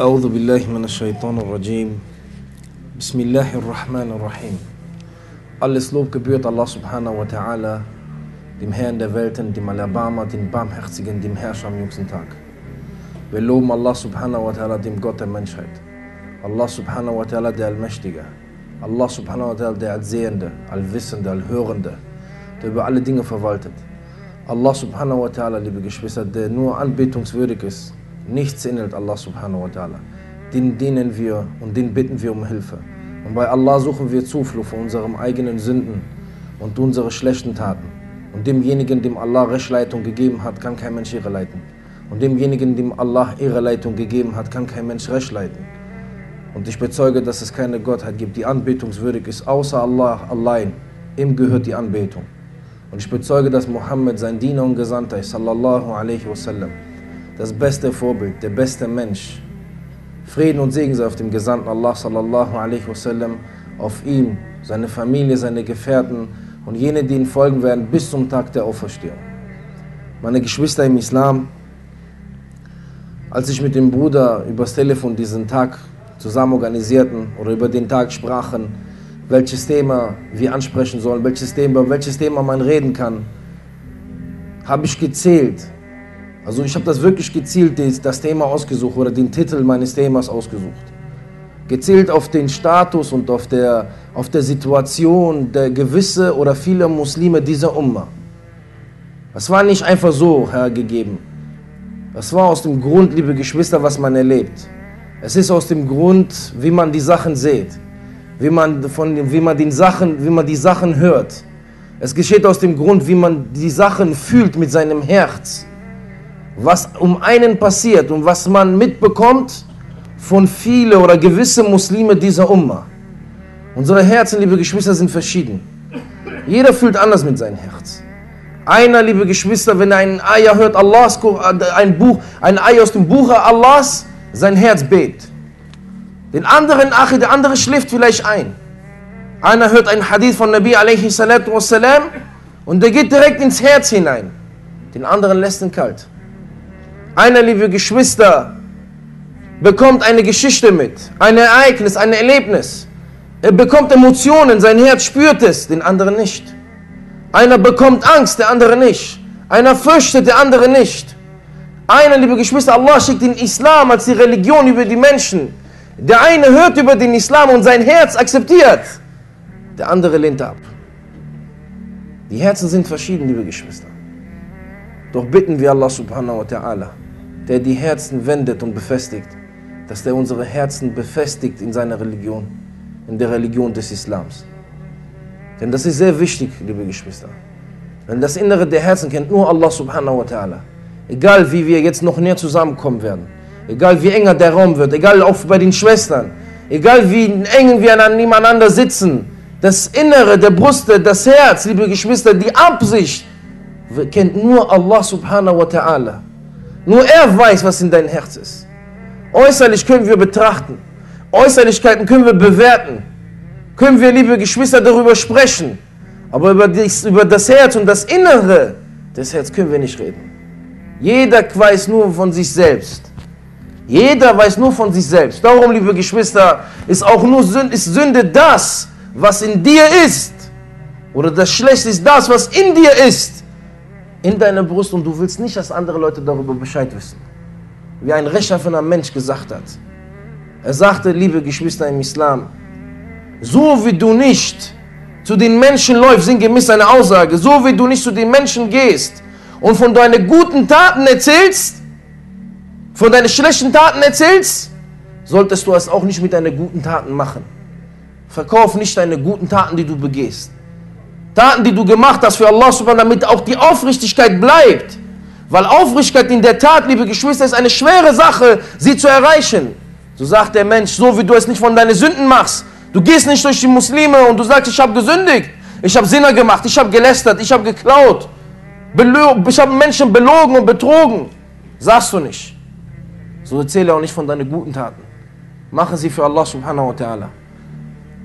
أعوذ بالله من الشيطان الرجيم بسم الله الرحمن الرحيم Alles Lob gebührt Allah subhanahu wa ta'ala, dem Herrn der Welten, dem Alabama, dem Barmherzigen, dem Herrscher am jüngsten Tag. Wir loben Allah subhanahu wa ta'ala, dem Gott der Menschheit. Allah subhanahu wa ta'ala, der Allmächtige. Allah subhanahu wa ta'ala, der Allsehende, Allwissende, Allhörende, der über alle Dinge verwaltet. Allah subhanahu wa ta'ala, liebe Geschwister, der nur anbetungswürdig ist. Nichts ähnelt Allah subhanahu wa ta'ala. Den dienen wir und den bitten wir um Hilfe. Und bei Allah suchen wir Zuflucht vor unseren eigenen Sünden und unsere schlechten Taten. Und demjenigen, dem Allah Rechtsleitung gegeben hat, kann kein Mensch irreleiten. Und demjenigen, dem Allah Irreleitung gegeben hat, kann kein Mensch Recht leiten. Und ich bezeuge, dass es keine Gottheit gibt, die anbetungswürdig ist, außer Allah allein. Ihm gehört die Anbetung. Und ich bezeuge, dass Mohammed sein Diener und Gesandter ist, sallallahu alaihi wasallam. Das beste Vorbild, der beste Mensch. Frieden und Segen sei auf dem Gesandten Allah, sallallahu alaihi wasallam, auf ihm, seine Familie, seine Gefährten und jene, die ihm folgen werden, bis zum Tag der Auferstehung. Meine Geschwister im Islam, als ich mit dem Bruder übers Telefon diesen Tag zusammen organisierten oder über den Tag sprachen, welches Thema wir ansprechen sollen, welches Thema, welches Thema man reden kann, habe ich gezählt. Also ich habe das wirklich gezielt, das Thema ausgesucht oder den Titel meines Themas ausgesucht. Gezählt auf den Status und auf der, auf der Situation der gewisse oder viele Muslime dieser Umma. Das war nicht einfach so hergegeben. Das war aus dem Grund, liebe Geschwister, was man erlebt. Es ist aus dem Grund, wie man die Sachen sieht, wie man, von, wie man, den Sachen, wie man die Sachen hört. Es geschieht aus dem Grund, wie man die Sachen fühlt mit seinem Herz. Was um einen passiert und was man mitbekommt von viele oder gewisse Muslime dieser Umma. Unsere Herzen, liebe Geschwister, sind verschieden. Jeder fühlt anders mit seinem Herz. Einer, liebe Geschwister, wenn er ein Eier hört, Allahs, ein Buch, ein Ei aus dem Buche Allahs, sein Herz bebt. Den anderen, ach, der andere schläft vielleicht ein. Einer hört einen Hadith von Nabi alaihi salatu wassalam und der geht direkt ins Herz hinein. Den anderen lässt ihn kalt. Einer, liebe Geschwister, bekommt eine Geschichte mit, ein Ereignis, ein Erlebnis. Er bekommt Emotionen, sein Herz spürt es, den anderen nicht. Einer bekommt Angst, der andere nicht. Einer fürchtet, der andere nicht. Einer, liebe Geschwister, Allah schickt den Islam als die Religion über die Menschen. Der eine hört über den Islam und sein Herz akzeptiert. Der andere lehnt ab. Die Herzen sind verschieden, liebe Geschwister. Doch bitten wir Allah subhanahu wa ta'ala, der die Herzen wendet und befestigt, dass der unsere Herzen befestigt in seiner Religion, in der Religion des Islams. Denn das ist sehr wichtig, liebe Geschwister. Denn das Innere der Herzen kennt nur Allah subhanahu wa ta'ala. Egal wie wir jetzt noch näher zusammenkommen werden, egal wie enger der Raum wird, egal auch bei den Schwestern, egal wie eng wir nebeneinander sitzen, das Innere der Brüste, das Herz, liebe Geschwister, die Absicht, kennt nur Allah subhanahu wa ta'ala. Nur er weiß, was in deinem Herz ist. Äußerlich können wir betrachten. Äußerlichkeiten können wir bewerten. Können wir, liebe Geschwister, darüber sprechen. Aber über, dies, über das Herz und das Innere des Herzens können wir nicht reden. Jeder weiß nur von sich selbst. Jeder weiß nur von sich selbst. Darum, liebe Geschwister, ist auch nur Sünde, ist Sünde das, was in dir ist. Oder das Schlechte ist das, was in dir ist. In deiner Brust und du willst nicht, dass andere Leute darüber Bescheid wissen. Wie ein rechtschaffener Mensch gesagt hat. Er sagte, liebe Geschwister im Islam, so wie du nicht zu den Menschen läufst, sinngemäß seine Aussage, so wie du nicht zu den Menschen gehst und von deinen guten Taten erzählst, von deinen schlechten Taten erzählst, solltest du es auch nicht mit deinen guten Taten machen. Verkauf nicht deine guten Taten, die du begehst. Taten, die du gemacht hast für Allah damit auch die Aufrichtigkeit bleibt. Weil Aufrichtigkeit in der Tat, liebe Geschwister, ist eine schwere Sache, sie zu erreichen. So sagt der Mensch, so wie du es nicht von deinen Sünden machst. Du gehst nicht durch die Muslime und du sagst, ich habe gesündigt. Ich habe Sinner gemacht, ich habe gelästert, ich habe geklaut. Ich habe Menschen belogen und betrogen. Sagst du nicht. So erzähle auch nicht von deinen guten Taten. Mache sie für Allah subhanahu wa ta'ala.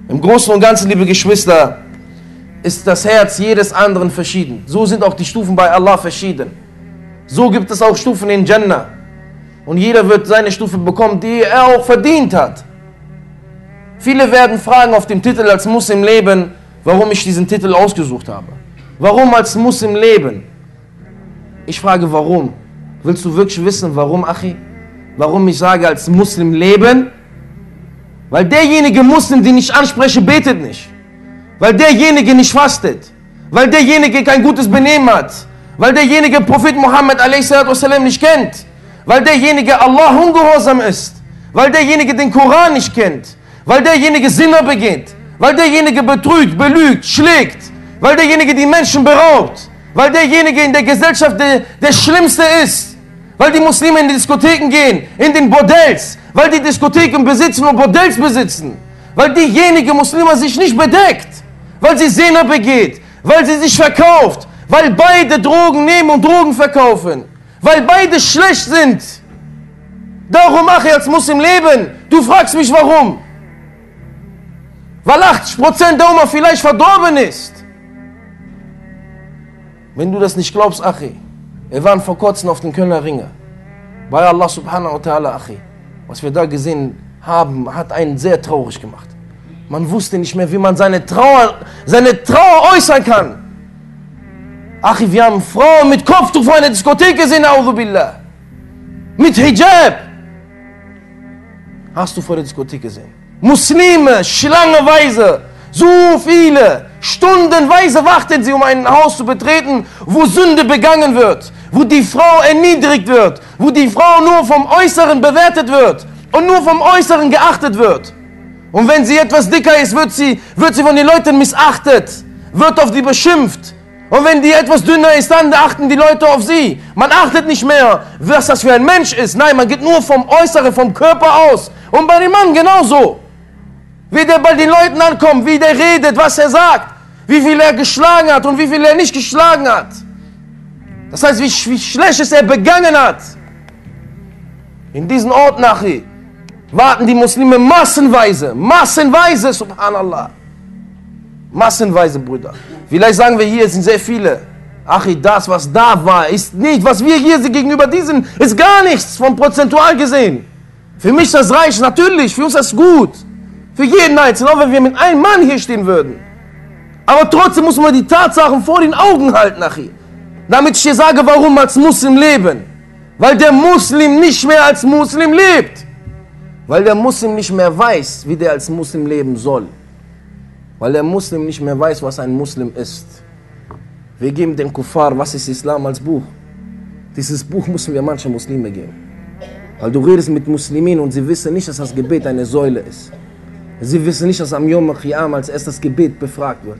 Im Großen und Ganzen, liebe Geschwister, ist das Herz jedes anderen verschieden. So sind auch die Stufen bei Allah verschieden. So gibt es auch Stufen in Jannah. Und jeder wird seine Stufe bekommen, die er auch verdient hat. Viele werden fragen auf dem Titel als Muslim leben, warum ich diesen Titel ausgesucht habe. Warum als Muslim leben? Ich frage, warum? Willst du wirklich wissen, warum, Achi? Warum ich sage, als Muslim leben? Weil derjenige Muslim, den ich anspreche, betet nicht. Weil derjenige nicht fastet. Weil derjenige kein gutes Benehmen hat. Weil derjenige Prophet Muhammad nicht kennt. Weil derjenige Allah ungehorsam ist. Weil derjenige den Koran nicht kennt. Weil derjenige Sinner begeht. Weil derjenige betrügt, belügt, schlägt. Weil derjenige die Menschen beraubt. Weil derjenige in der Gesellschaft der, der Schlimmste ist. Weil die Muslime in die Diskotheken gehen, in den Bordells. Weil die Diskotheken besitzen und Bordells besitzen. Weil diejenige Muslime sich nicht bedeckt. Weil sie Sinner begeht. Weil sie sich verkauft. Weil beide Drogen nehmen und Drogen verkaufen. Weil beide schlecht sind. Darum mache ich als Muslim leben. Du fragst mich warum. Weil 80% der Oma vielleicht verdorben ist. Wenn du das nicht glaubst, Achi, wir waren vor kurzem auf den Kölner Ringe. Bei Allah subhanahu wa ta'ala, Achi. Was wir da gesehen haben, hat einen sehr traurig gemacht. Man wusste nicht mehr, wie man seine Trauer, seine Trauer äußern kann. Achi, wir haben Frauen mit Kopftuch vor einer Diskothek gesehen, Billah. Mit Hijab. Hast du vor der Diskothek gesehen? Muslime, schlangeweise, so viele, stundenweise warten sie, um ein Haus zu betreten, wo Sünde begangen wird, wo die Frau erniedrigt wird, wo die Frau nur vom Äußeren bewertet wird und nur vom Äußeren geachtet wird. Und wenn sie etwas dicker ist, wird sie, wird sie von den Leuten missachtet, wird auf die beschimpft. Und wenn die etwas dünner ist, dann achten die Leute auf sie. Man achtet nicht mehr, was das für ein Mensch ist. Nein, man geht nur vom Äußeren, vom Körper aus. Und bei dem Mann genauso. Wie der bei den Leuten ankommt, wie der redet, was er sagt, wie viel er geschlagen hat und wie viel er nicht geschlagen hat. Das heißt, wie, wie schlecht er begangen hat. In diesen Ort nachher warten die Muslime massenweise, massenweise, subhanallah. Massenweise, Brüder. Vielleicht sagen wir hier, es sind sehr viele. Ach, das, was da war, ist nicht, was wir hier gegenüber diesen, ist gar nichts von prozentual gesehen. Für mich das reicht, natürlich, für uns das gut. Für jeden Einzelnen, auch wenn wir mit einem Mann hier stehen würden. Aber trotzdem muss man die Tatsachen vor den Augen halten, Achi. Damit ich dir sage, warum als Muslim leben. Weil der Muslim nicht mehr als Muslim lebt. Weil der Muslim nicht mehr weiß, wie der als Muslim leben soll. Weil der Muslim nicht mehr weiß, was ein Muslim ist. Wir geben den Kuffar, was ist Islam als Buch. Dieses Buch müssen wir manchen Muslime geben. Weil du redest mit Muslimen und sie wissen nicht, dass das Gebet eine Säule ist. Sie wissen nicht, dass am Yom Qiyam als erstes Gebet befragt wird.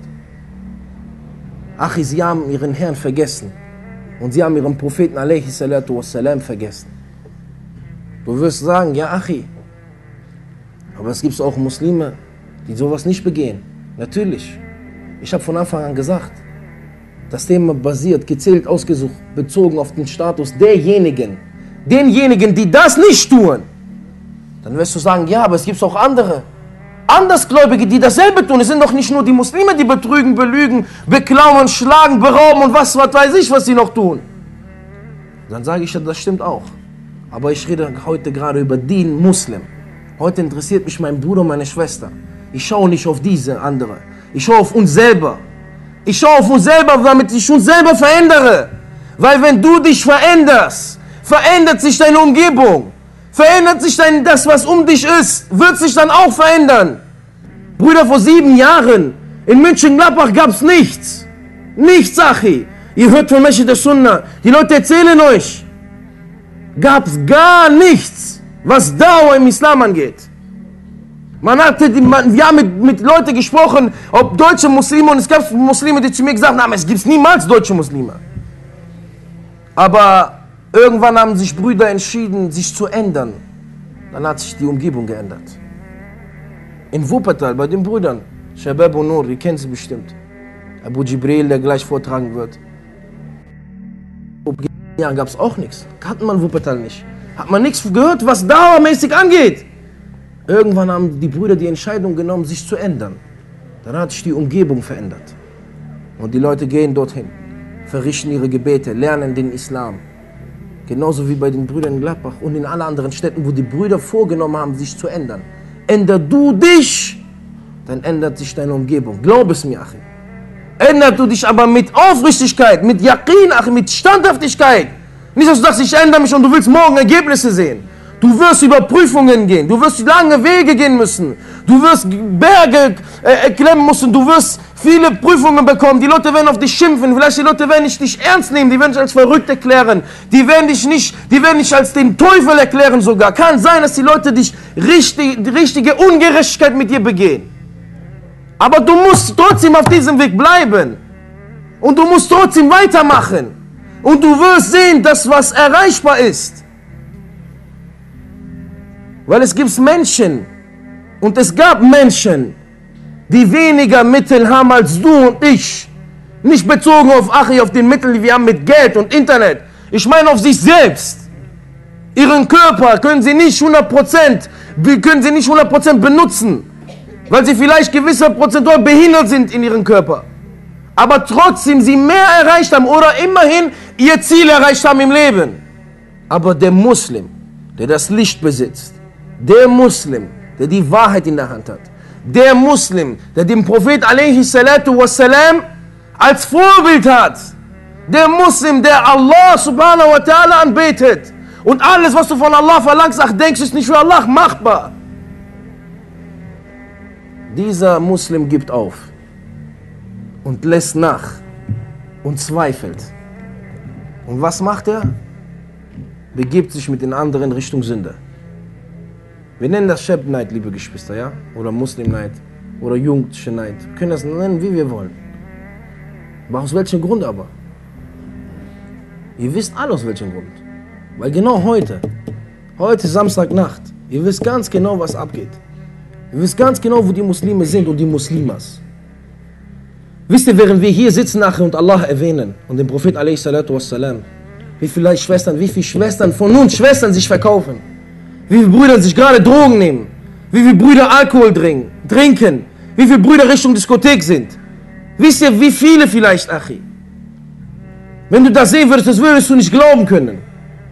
Achi, sie haben ihren Herrn vergessen. Und sie haben ihren Propheten wassalam vergessen. Du wirst sagen, ja Achi, aber es gibt auch Muslime, die sowas nicht begehen. Natürlich. Ich habe von Anfang an gesagt, das Thema basiert, gezählt, ausgesucht, bezogen auf den Status derjenigen, denjenigen, die das nicht tun. Dann wirst du sagen, ja, aber es gibt auch andere. Andersgläubige, die dasselbe tun. Es sind doch nicht nur die Muslime, die betrügen, belügen, beklauen, schlagen, berauben und was, was weiß ich, was sie noch tun. Dann sage ich, das stimmt auch. Aber ich rede heute gerade über den Muslim. Heute interessiert mich mein Bruder und meine Schwester. Ich schaue nicht auf diese andere. Ich schaue auf uns selber. Ich schaue auf uns selber, damit ich uns selber verändere. Weil wenn du dich veränderst, verändert sich deine Umgebung verändert sich dann das, was um dich ist, wird sich dann auch verändern. Brüder, vor sieben Jahren in München-Gladbach gab es nichts. Nichts, Sachi. Ihr hört von Meschi der Sunna. Die Leute erzählen euch. Gab es gar nichts, was Dauer im Islam angeht. Man hatte, man, wir haben mit, mit Leuten gesprochen, ob deutsche Muslime, und es gab Muslime, die zu mir gesagt haben, es gibt niemals deutsche Muslime. Aber Irgendwann haben sich Brüder entschieden, sich zu ändern. Dann hat sich die Umgebung geändert. In Wuppertal, bei den Brüdern, Shabab und Nur, ihr kennt sie bestimmt. Abu Jibril, der gleich vortragen wird. Ja, gab es auch nichts. Hat man Wuppertal nicht. Hat man nichts gehört, was dauermäßig angeht. Irgendwann haben die Brüder die Entscheidung genommen, sich zu ändern. Dann hat sich die Umgebung verändert. Und die Leute gehen dorthin, verrichten ihre Gebete, lernen den Islam. Genauso wie bei den Brüdern in Gladbach und in allen anderen Städten, wo die Brüder vorgenommen haben, sich zu ändern. Änder du dich, dann ändert sich deine Umgebung. Glaub es mir, Achim. Ändert du dich aber mit Aufrichtigkeit, mit Yaqin, Achim, mit Standhaftigkeit. Nicht, dass du sagst, ich ändere mich und du willst morgen Ergebnisse sehen. Du wirst über Prüfungen gehen, du wirst lange Wege gehen müssen, du wirst Berge äh, klemmen müssen, du wirst viele Prüfungen bekommen, die Leute werden auf dich schimpfen, vielleicht die Leute werden nicht dich ernst nehmen, die werden dich als verrückt erklären, die werden dich nicht, die werden dich als den Teufel erklären sogar. Kann sein, dass die Leute dich richtig, die richtige Ungerechtigkeit mit dir begehen. Aber du musst trotzdem auf diesem Weg bleiben. Und du musst trotzdem weitermachen. Und du wirst sehen, dass was erreichbar ist. Weil es gibt Menschen und es gab Menschen, die weniger Mittel haben als du und ich. Nicht bezogen auf Achi, auf den Mittel, die wir haben mit Geld und Internet. Ich meine auf sich selbst. Ihren Körper können sie nicht 100%, können sie nicht 100% benutzen, weil sie vielleicht gewisser prozentual behindert sind in ihrem Körper. Aber trotzdem sie mehr erreicht haben oder immerhin ihr Ziel erreicht haben im Leben. Aber der Muslim, der das Licht besitzt, der Muslim, der die Wahrheit in der Hand hat, der Muslim, der den Prophet wassalam, als Vorbild hat, der Muslim, der Allah subhanahu wa ta'ala anbetet und alles, was du von Allah verlangst, ach, denkst, ist nicht für Allah machbar. Dieser Muslim gibt auf und lässt nach und zweifelt. Und was macht er? Begibt sich mit den anderen Richtung Sünde. Wir nennen das Shab-Neid, liebe Geschwister, ja? Oder Muslim-Neid. Oder jugendliche Neid. Wir können das nennen, wie wir wollen. Aber aus welchem Grund aber? Ihr wisst alle aus welchem Grund. Weil genau heute, heute Samstagnacht, ihr wisst ganz genau, was abgeht. Ihr wisst ganz genau, wo die Muslime sind und die Muslimas. Wisst ihr, während wir hier sitzen nachher und Allah erwähnen und den Prophet wassalam, wie viele Schwestern, wie viele Schwestern von uns Schwestern sich verkaufen wie viele Brüder sich gerade Drogen nehmen, wie viele Brüder Alkohol trinken, wie viele Brüder Richtung Diskothek sind. Wisst ihr, wie viele vielleicht, Achi? Wenn du das sehen würdest, das würdest du nicht glauben können.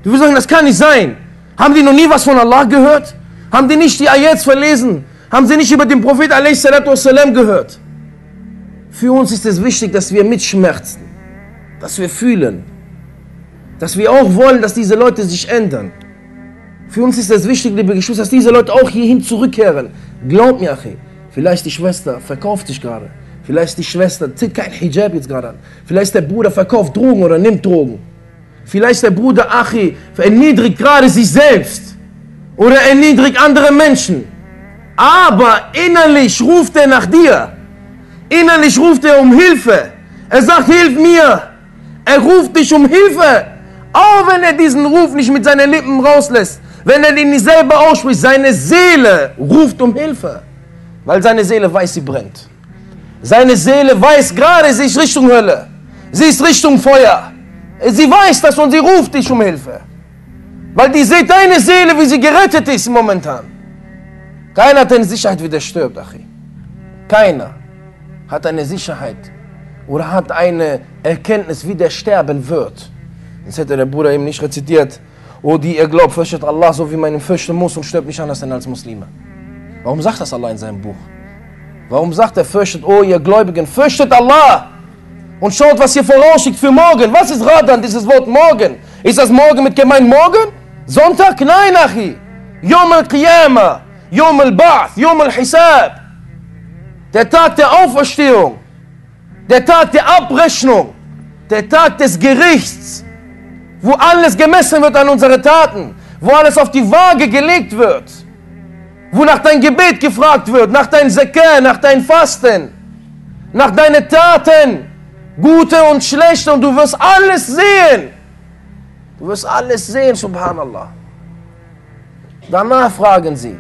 Du würdest sagen, das kann nicht sein. Haben die noch nie was von Allah gehört? Haben die nicht die Ayats verlesen? Haben sie nicht über den Prophet wassalam, gehört? Für uns ist es wichtig, dass wir mitschmerzen, dass wir fühlen, dass wir auch wollen, dass diese Leute sich ändern. Für uns ist es wichtig, liebe Geschwister, dass diese Leute auch hierhin zurückkehren. Glaub mir, Achi, vielleicht die Schwester verkauft sich gerade. Vielleicht die Schwester zieht kein Hijab jetzt gerade an. Vielleicht der Bruder verkauft Drogen oder nimmt Drogen. Vielleicht der Bruder Achi erniedrigt gerade sich selbst. Oder erniedrigt andere Menschen. Aber innerlich ruft er nach dir. Innerlich ruft er um Hilfe. Er sagt, hilf mir. Er ruft dich um Hilfe. Auch wenn er diesen Ruf nicht mit seinen Lippen rauslässt. Wenn er ihn nicht selber ausspricht, seine Seele ruft um Hilfe. Weil seine Seele weiß, sie brennt. Seine Seele weiß gerade, sie ist Richtung Hölle. Sie ist Richtung Feuer. Sie weiß das und sie ruft dich um Hilfe. Weil die seht deine Seele, wie sie gerettet ist momentan. Keiner hat eine Sicherheit, wie der stirbt, Achi. Keiner hat eine Sicherheit oder hat eine Erkenntnis, wie der sterben wird. Das hätte der Bruder eben nicht rezitiert. O die ihr glaubt, fürchtet Allah so wie man ihn fürchten muss und stirbt nicht anders denn als Muslime. Warum sagt das Allah in seinem Buch? Warum sagt er, fürchtet, oh ihr Gläubigen, fürchtet Allah und schaut, was ihr vorausschickt für morgen. Was ist Radan, dieses Wort morgen? Ist das morgen mit gemeint morgen? Sonntag? Nein, Achi. Yom al-Qiyamah, Yom al-Ba'th, Yom al-Hisab. Der Tag der Auferstehung, der Tag der Abrechnung, der Tag des Gerichts wo alles gemessen wird an unsere Taten, wo alles auf die Waage gelegt wird, wo nach dein Gebet gefragt wird, nach dein Sekär, nach dein Fasten, nach deinen Taten, gute und schlechte, und du wirst alles sehen. Du wirst alles sehen, subhanallah. Danach fragen sie.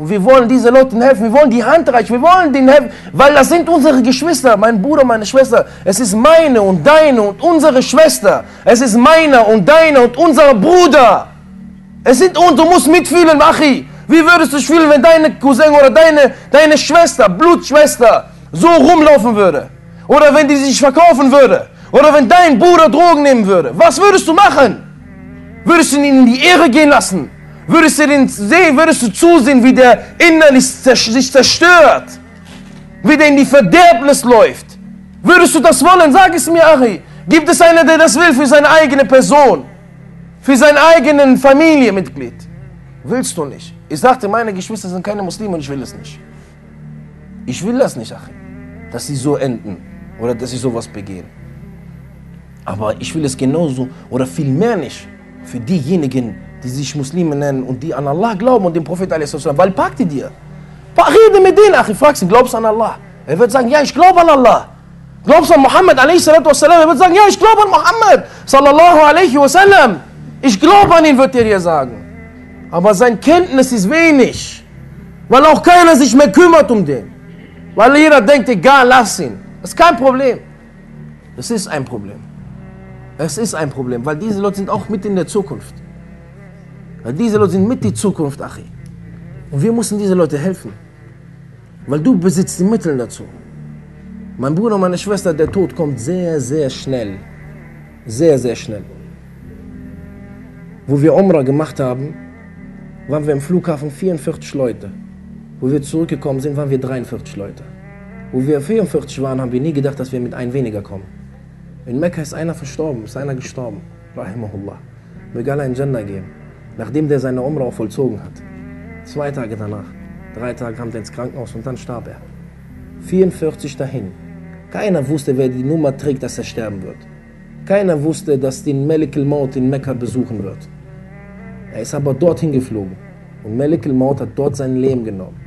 Und wir wollen diesen Leuten helfen, wir wollen die Hand reichen, wir wollen denen helfen, weil das sind unsere Geschwister, mein Bruder, meine Schwester. Es ist meine und deine und unsere Schwester. Es ist meiner und deine und unser Bruder. Es sind und du musst mitfühlen, Achi. Wie würdest du dich fühlen, wenn deine Cousin oder deine, deine Schwester, Blutschwester, so rumlaufen würde? Oder wenn die sich verkaufen würde? Oder wenn dein Bruder Drogen nehmen würde? Was würdest du machen? Würdest du ihn in die Ehre gehen lassen? Würdest du den sehen, würdest du zusehen, wie der innerlich sich zerstört? Wie der in die Verderbnis läuft? Würdest du das wollen? Sag es mir, Ari. Gibt es einen, der das will für seine eigene Person? Für sein eigenen Familienmitglied? Willst du nicht. Ich sagte, meine Geschwister sind keine Muslime und ich will es nicht. Ich will das nicht, Achim, dass sie so enden oder dass sie sowas begehen. Aber ich will es genauso oder viel mehr nicht für diejenigen, die sich Muslime nennen und die an Allah glauben und den Prophet Weil pack die dir. Rede mit denen, Achim, frag sie, glaubst du an Allah? Er wird sagen, ja, ich glaube an Allah. Glaubst du an Muhammad Er wird sagen, ja, ich glaube an Muhammad sallallahu alaihi wasallam. Ich glaube an ihn, wird er dir sagen. Aber sein Kenntnis ist wenig, weil auch keiner sich mehr kümmert um den. Weil jeder denkt, egal, lass ihn. Das ist kein Problem. Es ist ein Problem. Es ist ein Problem, weil diese Leute sind auch mit in der Zukunft. Weil diese Leute sind mit die Zukunft, Achi. Und wir müssen diese Leute helfen. Weil du besitzt die Mittel dazu. Mein Bruder und meine Schwester, der Tod kommt sehr, sehr schnell. Sehr, sehr schnell. Wo wir Umrah gemacht haben, waren wir im Flughafen 44 Leute. Wo wir zurückgekommen sind, waren wir 43 Leute. Wo wir 44 waren, haben wir nie gedacht, dass wir mit einem weniger kommen. In Mekka ist einer verstorben, ist einer gestorben. Rahimahullah. Möge Allah in Jannah gehen. Nachdem der seine Umrah vollzogen hat. Zwei Tage danach. Drei Tage kam er ins Krankenhaus und dann starb er. 44 dahin. Keiner wusste, wer die Nummer trägt, dass er sterben wird. Keiner wusste, dass den Malik al-Maut in Mekka besuchen wird. Er ist aber dorthin geflogen. Und Malik al-Maut hat dort sein Leben genommen.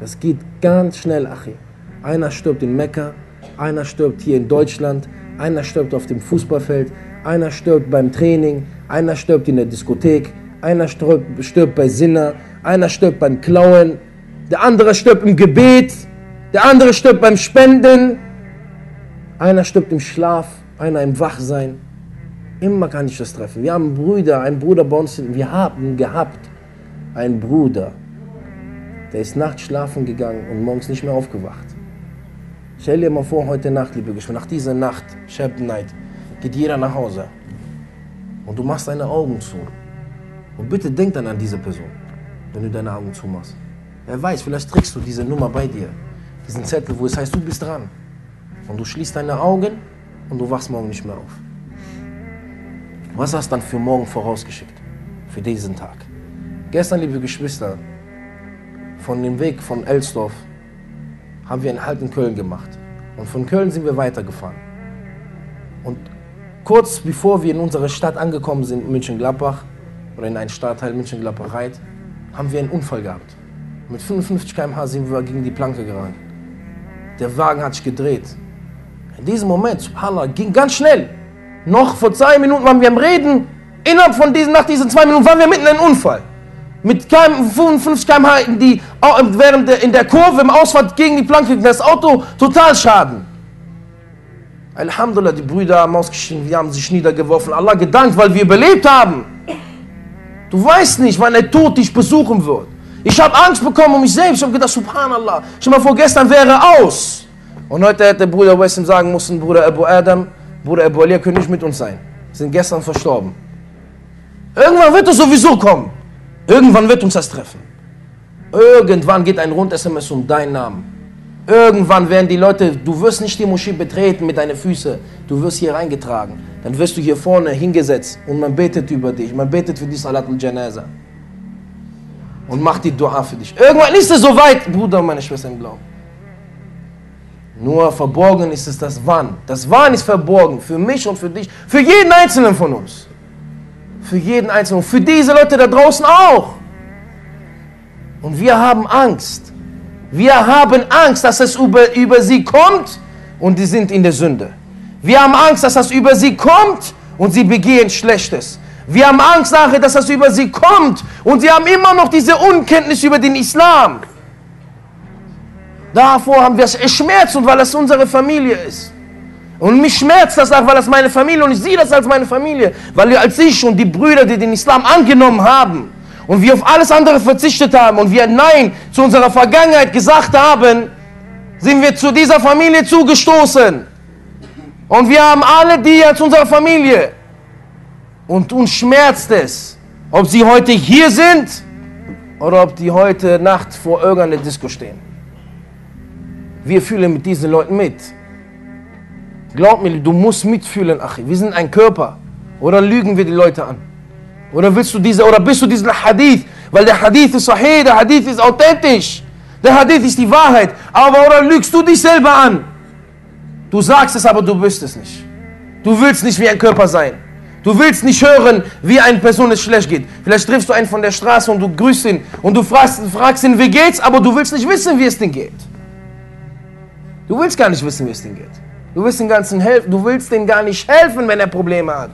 Das geht ganz schnell, Achi. Einer stirbt in Mekka, einer stirbt hier in Deutschland, einer stirbt auf dem Fußballfeld, einer stirbt beim Training, einer stirbt in der Diskothek, einer stirbt, stirbt bei Sinner, einer stirbt beim Klauen, der andere stirbt im Gebet, der andere stirbt beim Spenden, einer stirbt im Schlaf, einer im Wachsein. Immer kann ich das treffen. Wir haben Brüder, einen Bruder bei uns, wir haben gehabt einen Bruder, der ist nachts schlafen gegangen und morgens nicht mehr aufgewacht. Stell dir mal vor, heute Nacht, liebe Geschwister, nach dieser Nacht, Shab Night, geht jeder nach Hause und du machst deine Augen zu. Und bitte denk dann an diese Person, wenn du deine Augen zumachst. Wer weiß, vielleicht trägst du diese Nummer bei dir, diesen Zettel, wo es heißt, du bist dran. Und du schließt deine Augen und du wachst morgen nicht mehr auf. Was hast du dann für morgen vorausgeschickt? Für diesen Tag. Gestern, liebe Geschwister, von dem Weg von Elsdorf haben wir einen Halt in Köln gemacht. Und von Köln sind wir weitergefahren. Und kurz bevor wir in unsere Stadt angekommen sind, München-Gladbach, oder in einen Stadtteil München-Gladbach-Reit, haben wir einen Unfall gehabt. Mit 55 km/h sind wir gegen die Planke gerannt. Der Wagen hat sich gedreht. In diesem Moment, subhanallah, ging ganz schnell. Noch vor zwei Minuten waren wir am Reden. Innerhalb von diesen, nach diesen zwei Minuten waren wir mitten in einem Unfall. Mit 55 km/h in, in der Kurve im Ausfahrt gegen die Planke, das Auto total schaden. Alhamdulillah, die Brüder haben ausgeschieden, wir haben sich niedergeworfen. Allah gedankt, weil wir überlebt haben. Du weißt nicht, wann der Tod dich besuchen wird. Ich habe Angst bekommen um mich selbst. Ich habe gedacht, Subhanallah, schon mal vor gestern wäre aus. Und heute hätte Bruder Wessim sagen müssen, Bruder Abu Adam, Bruder Abu Ali können nicht mit uns sein. Sind gestern verstorben. Irgendwann wird es sowieso kommen. Irgendwann wird uns das treffen. Irgendwann geht ein Rund-SMS um deinen Namen. Irgendwann werden die Leute, du wirst nicht die Moschee betreten mit deinen Füßen, du wirst hier reingetragen. Dann wirst du hier vorne hingesetzt und man betet über dich, man betet für die Salat al-Janaza. Und macht die Dua für dich. Irgendwann ist es soweit, Bruder und meine Schwester im Glauben. Nur verborgen ist es das Wann. Das Wann ist verborgen für mich und für dich, für jeden Einzelnen von uns. Für jeden Einzelnen, für diese Leute da draußen auch. Und wir haben Angst. Wir haben Angst, dass es über, über sie kommt und die sind in der Sünde. Wir haben Angst, dass das über sie kommt und sie begehen Schlechtes. Wir haben Angst nachher, dass das über sie kommt und sie haben immer noch diese Unkenntnis über den Islam. Davor haben wir es schmerzt und weil es unsere Familie ist. Und mich schmerzt das auch, weil das meine Familie und ich sehe das als meine Familie. Weil als ich und die Brüder, die den Islam angenommen haben und wir auf alles andere verzichtet haben und wir Nein zu unserer Vergangenheit gesagt haben, sind wir zu dieser Familie zugestoßen. Und wir haben alle die zu unserer Familie. Und uns schmerzt es, ob sie heute hier sind oder ob die heute Nacht vor irgendeiner Disco stehen. Wir fühlen mit diesen Leuten mit. Glaub mir, du musst mitfühlen, Achi. Wir sind ein Körper. Oder lügen wir die Leute an? Oder willst du diese, oder bist du diesen Hadith? Weil der Hadith ist sahih, der Hadith ist authentisch. Der Hadith ist die Wahrheit. Aber oder lügst du dich selber an? Du sagst es, aber du bist es nicht. Du willst nicht wie ein Körper sein. Du willst nicht hören, wie eine Person es schlecht geht. Vielleicht triffst du einen von der Straße und du grüßt ihn und du fragst, fragst ihn, wie geht's, aber du willst nicht wissen, wie es denn geht. Du willst gar nicht wissen, wie es denn geht. Du willst den ganzen helfen, du willst den gar nicht helfen, wenn er Probleme hat.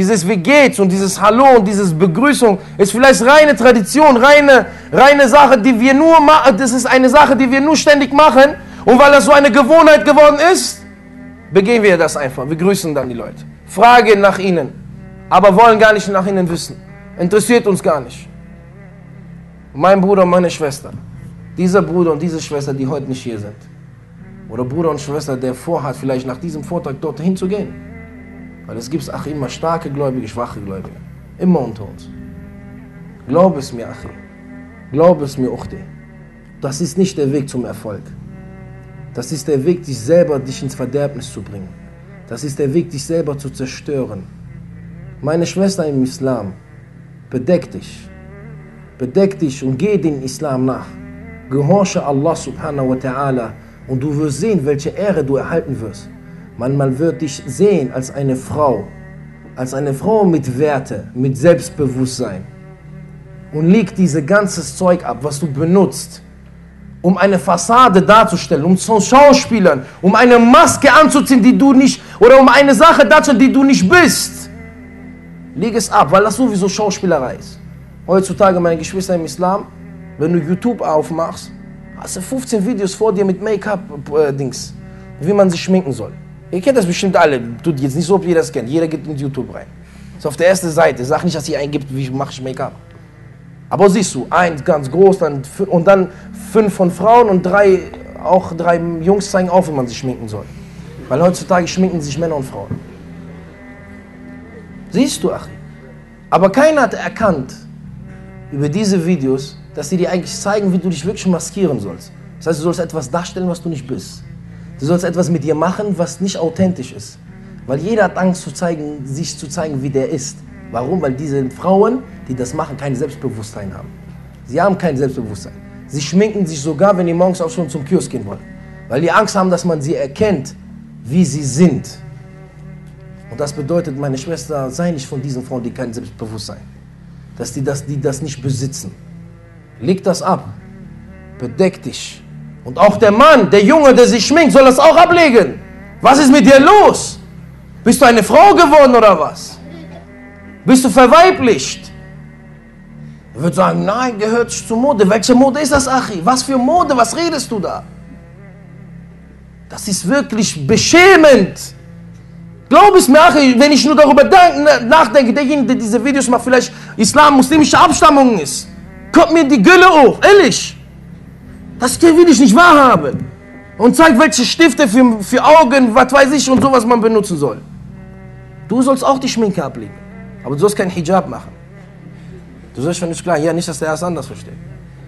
Dieses Wie geht's und dieses Hallo und dieses Begrüßung ist vielleicht reine Tradition, reine, reine Sache, die wir nur machen. Das ist eine Sache, die wir nur ständig machen. Und weil das so eine Gewohnheit geworden ist, begehen wir das einfach. Wir grüßen dann die Leute. Fragen nach ihnen, aber wollen gar nicht nach ihnen wissen. Interessiert uns gar nicht. Mein Bruder und meine Schwester. Dieser Bruder und diese Schwester, die heute nicht hier sind. Oder Bruder und Schwester, der vorhat, vielleicht nach diesem Vortrag dorthin zu gehen weil es gibt ach immer starke Gläubige, schwache Gläubige. Immer unter uns. Glaub es mir, Achi. Glaub es mir, Uchti. Das ist nicht der Weg zum Erfolg. Das ist der Weg, dich selber dich ins Verderbnis zu bringen. Das ist der Weg, dich selber zu zerstören. Meine Schwester im Islam, bedeck dich. Bedeck dich und geh den Islam nach. Gehorche Allah subhanahu wa ta'ala und du wirst sehen, welche Ehre du erhalten wirst. Man, wird dich sehen als eine Frau, als eine Frau mit Werte, mit Selbstbewusstsein. Und leg dieses ganze Zeug ab, was du benutzt, um eine Fassade darzustellen, um zu Schauspielern, um eine Maske anzuziehen, die du nicht, oder um eine Sache darzustellen, die du nicht bist. Leg es ab, weil das sowieso Schauspielerei ist. Heutzutage, meine Geschwister im Islam, wenn du YouTube aufmachst, hast du 15 Videos vor dir mit Make-up-Dings, äh, wie man sich schminken soll. Ihr kennt das bestimmt alle. Tut jetzt nicht so, ob ihr das kennt. Jeder geht in YouTube rein. Ist auf der ersten Seite. Sag nicht, dass ihr eingibt, wie mache ich Make-up. Aber siehst du, eins ganz groß dann, und dann fünf von Frauen und drei, auch drei Jungs zeigen auf, wie man sich schminken soll. Weil heutzutage schminken sich Männer und Frauen. Siehst du, Achi? Aber keiner hat erkannt über diese Videos, dass sie dir eigentlich zeigen, wie du dich wirklich maskieren sollst. Das heißt, du sollst etwas darstellen, was du nicht bist. Du sollst etwas mit dir machen, was nicht authentisch ist. Weil jeder hat Angst, zu zeigen, sich zu zeigen, wie der ist. Warum? Weil diese Frauen, die das machen, kein Selbstbewusstsein haben. Sie haben kein Selbstbewusstsein. Sie schminken sich sogar, wenn die morgens auch schon zum Kiosk gehen wollen. Weil die Angst haben, dass man sie erkennt, wie sie sind. Und das bedeutet, meine Schwester, sei nicht von diesen Frauen, die kein Selbstbewusstsein. Dass die das, die das nicht besitzen. Leg das ab. Bedeck dich. Und auch der Mann, der Junge, der sich schminkt, soll das auch ablegen. Was ist mit dir los? Bist du eine Frau geworden oder was? Bist du verweiblicht? Er wird sagen, nein, gehört zur Mode. Welche Mode ist das, Achi? Was für Mode? Was redest du da? Das ist wirklich beschämend. Glaub es mir, Achi, wenn ich nur darüber nachdenke, derjenige, der diese Videos macht, vielleicht Islam-muslimische Abstammung ist, kommt mir die Gülle hoch, ehrlich. Das will ich nicht wahrhaben. Und zeigt, welche Stifte für, für Augen, was weiß ich und sowas man benutzen soll. Du sollst auch die Schminke ablegen. Aber du sollst keinen Hijab machen. Du sollst schon nicht klar, ja, nicht, dass der erst anders versteht.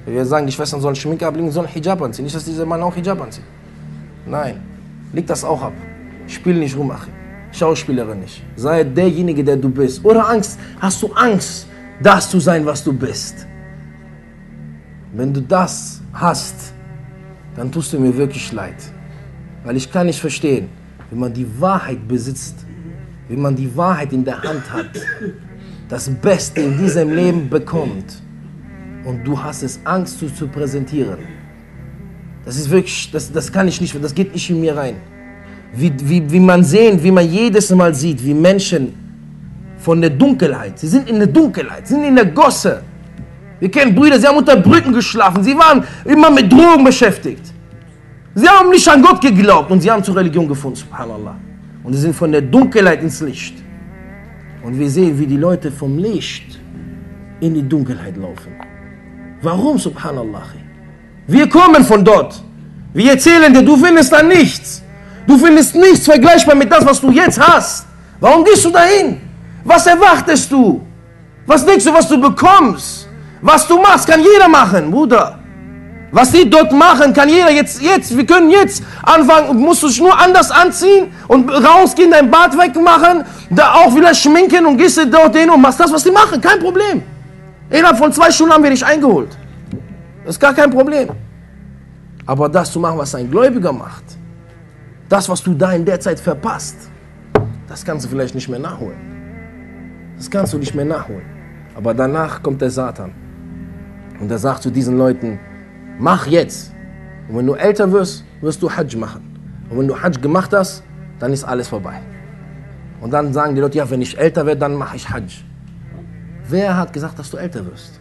Wir sagen, die Schwestern sollen Schminke ablegen, sollen Hijab anziehen. Nicht, dass dieser Mann auch Hijab anzieht. Nein, leg das auch ab. Spiel nicht rum, Achim. Schauspielerin nicht. Sei derjenige, der du bist. Oder Angst, hast du Angst, das zu sein, was du bist. Wenn du das hast, dann tust du mir wirklich leid. Weil ich kann nicht verstehen, wenn man die Wahrheit besitzt, wenn man die Wahrheit in der Hand hat, das Beste in diesem Leben bekommt und du hast es Angst zu, zu präsentieren. Das ist wirklich, das, das kann ich nicht, das geht nicht in mir rein. Wie, wie, wie man sehen, wie man jedes Mal sieht, wie Menschen von der Dunkelheit, sie sind in der Dunkelheit, sie sind in der Gosse, wir kennen Brüder, sie haben unter Brücken geschlafen. Sie waren immer mit Drogen beschäftigt. Sie haben nicht an Gott geglaubt und sie haben zur Religion gefunden, subhanallah. Und sie sind von der Dunkelheit ins Licht. Und wir sehen, wie die Leute vom Licht in die Dunkelheit laufen. Warum, subhanallah? Wir kommen von dort. Wir erzählen dir, du findest da nichts. Du findest nichts vergleichbar mit das, was du jetzt hast. Warum gehst du dahin? Was erwartest du? Was denkst du, was du bekommst? Was du machst, kann jeder machen, Bruder. Was die dort machen, kann jeder jetzt, jetzt, wir können jetzt anfangen, musst du dich nur anders anziehen und rausgehen, dein Bart wegmachen, da auch wieder schminken und gehst dort hin und machst das, was die machen, kein Problem. Innerhalb von zwei Stunden haben wir dich eingeholt. Das ist gar kein Problem. Aber das zu machen, was ein Gläubiger macht, das, was du da in der Zeit verpasst, das kannst du vielleicht nicht mehr nachholen. Das kannst du nicht mehr nachholen. Aber danach kommt der Satan. Und er sagt zu diesen Leuten, mach jetzt. Und wenn du älter wirst, wirst du Hajj machen. Und wenn du Hajj gemacht hast, dann ist alles vorbei. Und dann sagen die Leute, ja, wenn ich älter werde, dann mache ich Hajj. Wer hat gesagt, dass du älter wirst?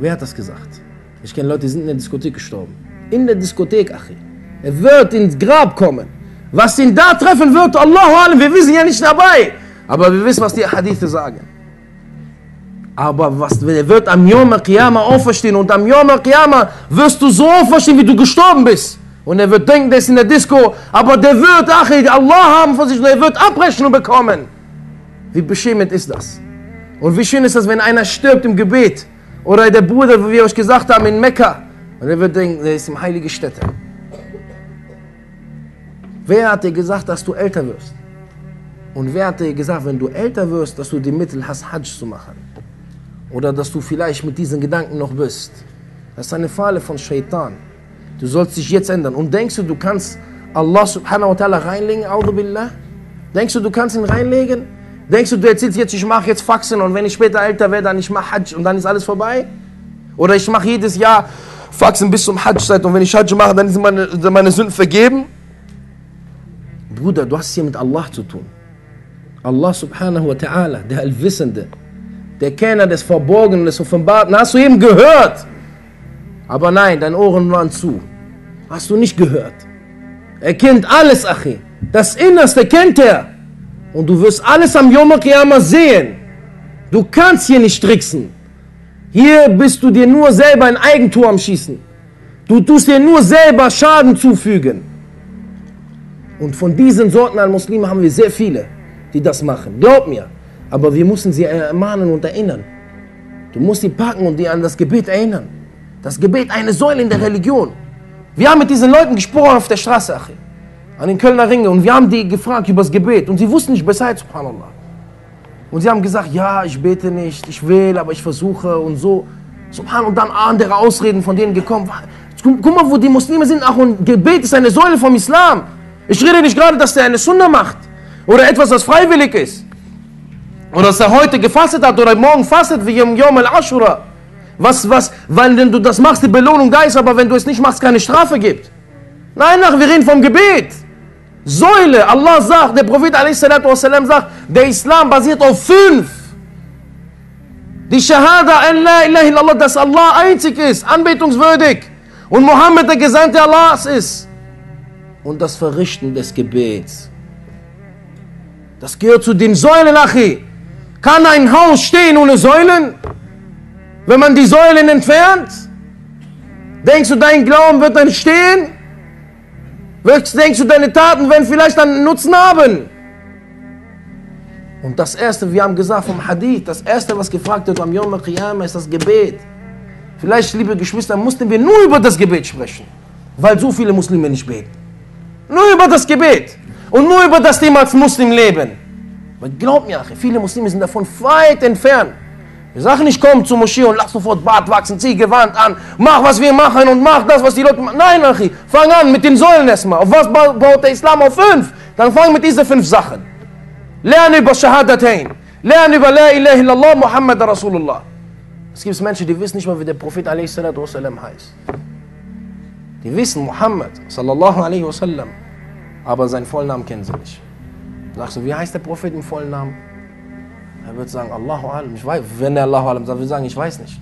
Wer hat das gesagt? Ich kenne Leute, die sind in der Diskothek gestorben. In der Diskothek, Achi. Er wird ins Grab kommen. Was ihn da treffen wird, Allahu Alam, wir wissen ja nicht dabei. Aber wir wissen, was die Hadithe sagen. Aber was, er wird am Yom Qiyamah auferstehen und am Yom Qiyamah wirst du so auferstehen, wie du gestorben bist. Und er wird denken, der ist in der Disco, aber der wird, ach, Allah haben von sich und er wird Abrechnung bekommen. Wie beschämend ist das? Und wie schön ist das, wenn einer stirbt im Gebet oder der Bruder, wie wir euch gesagt haben, in Mekka. Und er wird denken, der ist im heilige Stätte. Wer hat dir gesagt, dass du älter wirst? Und wer hat dir gesagt, wenn du älter wirst, dass du die Mittel hast, Hajj zu machen? Oder dass du vielleicht mit diesen Gedanken noch bist. Das ist eine Falle von Shaitan. Du sollst dich jetzt ändern. Und denkst du, du kannst Allah subhanahu wa ta'ala reinlegen, Audu billah? Denkst du, du kannst ihn reinlegen? Denkst du, du erzählst jetzt, ich mache jetzt Faxen und wenn ich später älter werde, dann ich mache Hajj und dann ist alles vorbei? Oder ich mache jedes Jahr Faxen bis zum Hajj-Zeit und wenn ich Hajj mache, dann sind meine, meine Sünden vergeben? Bruder, du hast hier mit Allah zu tun. Allah subhanahu wa ta'ala, der Allwissende, der Kenner des Verborgenen, des Offenbarten, hast du eben gehört. Aber nein, deine Ohren waren zu. Hast du nicht gehört. Er kennt alles, Achi. Das Innerste kennt er. Und du wirst alles am Yom Kippur sehen. Du kannst hier nicht tricksen. Hier bist du dir nur selber ein Eigentor am Schießen. Du tust dir nur selber Schaden zufügen. Und von diesen Sorten an Muslimen haben wir sehr viele, die das machen. Glaub mir. Aber wir müssen sie ermahnen und erinnern. Du musst sie packen und die an das Gebet erinnern. Das Gebet eine Säule in der Religion. Wir haben mit diesen Leuten gesprochen auf der Straße, Achim, an den Kölner Ringe, und wir haben die gefragt über das Gebet. Und sie wussten nicht Bescheid, subhanallah. Und sie haben gesagt, ja, ich bete nicht, ich will, aber ich versuche und so. Subhanallah, und dann andere Ausreden von denen gekommen. Guck mal, wo die Muslime sind, ach, und Gebet ist eine Säule vom Islam. Ich rede nicht gerade, dass der eine Sunna macht. Oder etwas, das freiwillig ist. Und dass er heute gefastet hat oder morgen fastet, wie im Yom al-Ashura. Was, was, weil wenn du das machst, die Belohnung da ist, aber wenn du es nicht machst, keine Strafe gibt. Nein, nein, wir reden vom Gebet. Säule, Allah sagt, der Prophet a.s. sagt, der Islam basiert auf fünf. Die Shahada, dass Allah einzig ist, anbetungswürdig. Und Mohammed, der Gesandte Allahs ist. Und das Verrichten des Gebets. Das gehört zu den Säulen, Achi. Kann ein Haus stehen ohne Säulen? Wenn man die Säulen entfernt? Denkst du, dein Glauben wird dann stehen? Denkst du, deine Taten werden vielleicht einen Nutzen haben? Und das Erste, wir haben gesagt vom Hadith, das Erste, was gefragt wird am Yom Qiyamah, ist das Gebet. Vielleicht, liebe Geschwister, mussten wir nur über das Gebet sprechen, weil so viele Muslime nicht beten. Nur über das Gebet und nur über das Thema als Muslim leben. Aber glaub mir, viele Muslime sind davon weit entfernt. Wir sagen nicht, komm zur Moschee und lass sofort Bart wachsen, zieh Gewand an, mach was wir machen und mach das, was die Leute machen. Nein, Achi, fang an mit den Säulen erstmal. Auf was baut der Islam? Auf fünf. Dann fang mit diesen fünf Sachen. Lerne über Shahadatain. Lerne über La ilaha illallah Muhammad Rasulullah. Es gibt Menschen, die wissen nicht mal, wie der Prophet a.s. heißt. Die wissen Muhammad sallallahu alaihi wasallam, aber seinen Vollnamen kennen sie nicht. Sagst du, wie heißt der Prophet im vollen Namen? Er wird sagen, Allahu alam, ich weiß, wenn er Allahu alam sagt, wir sagen, ich weiß nicht.